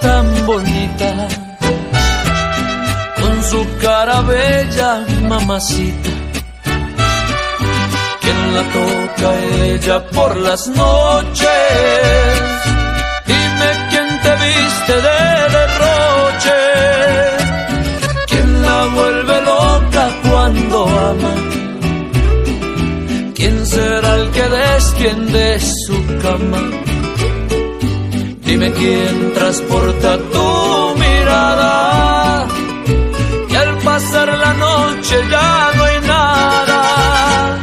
tan bonita, con su cara bella, mamacita. Quien la toca ella por las noches, dime quién te viste de derroche, quién la vuelve loca cuando ama. ¿Quién será el que desciende su cama? Dime quién transporta tu mirada. Y al pasar la noche ya no hay nada.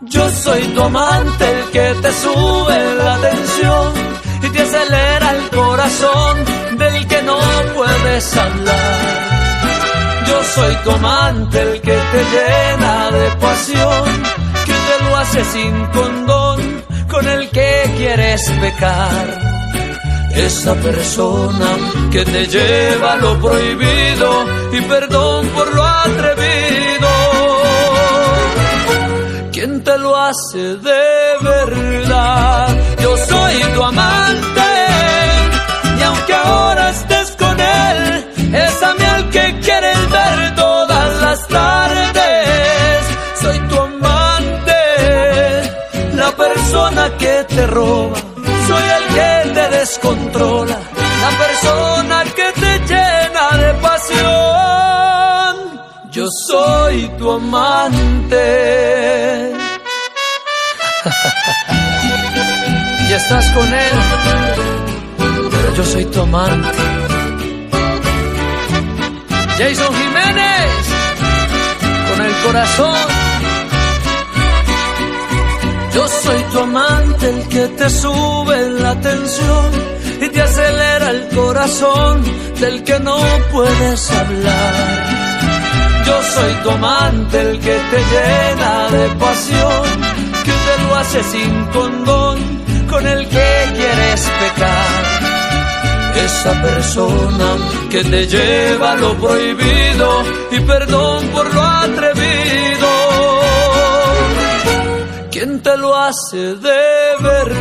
Yo soy tu amante, el que te sube la tensión y te acelera el corazón del que no puedes hablar. Yo soy tu amante, el que te llena de pasión, que te lo hace sin condón, con el que quieres pecar esa persona que te lleva lo prohibido y perdón por lo atrevido. ¿Quién te lo hace de verdad? Yo soy tu amante y aunque ahora estés con él, es a mí al que quieres ver todas las tardes. Soy tu amante, la persona que te roba Yo soy tu amante. y estás con él, pero yo soy tu amante. Jason Jiménez, con el corazón. Yo soy tu amante, el que te sube la tensión y te acelera el corazón del que no puedes hablar. Yo soy tu amante, el que te llena de pasión, que te lo hace sin condón, con el que quieres pecar. Esa persona que te lleva lo prohibido y perdón por lo atrevido. ¿Quién te lo hace de verdad?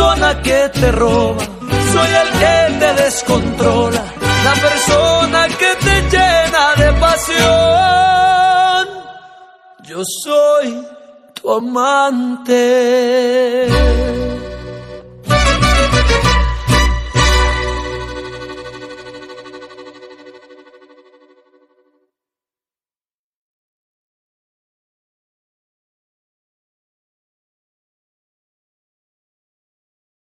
Persona que te roba. Soy el que te descontrola, la persona que te llena de pasión. Yo soy tu amante.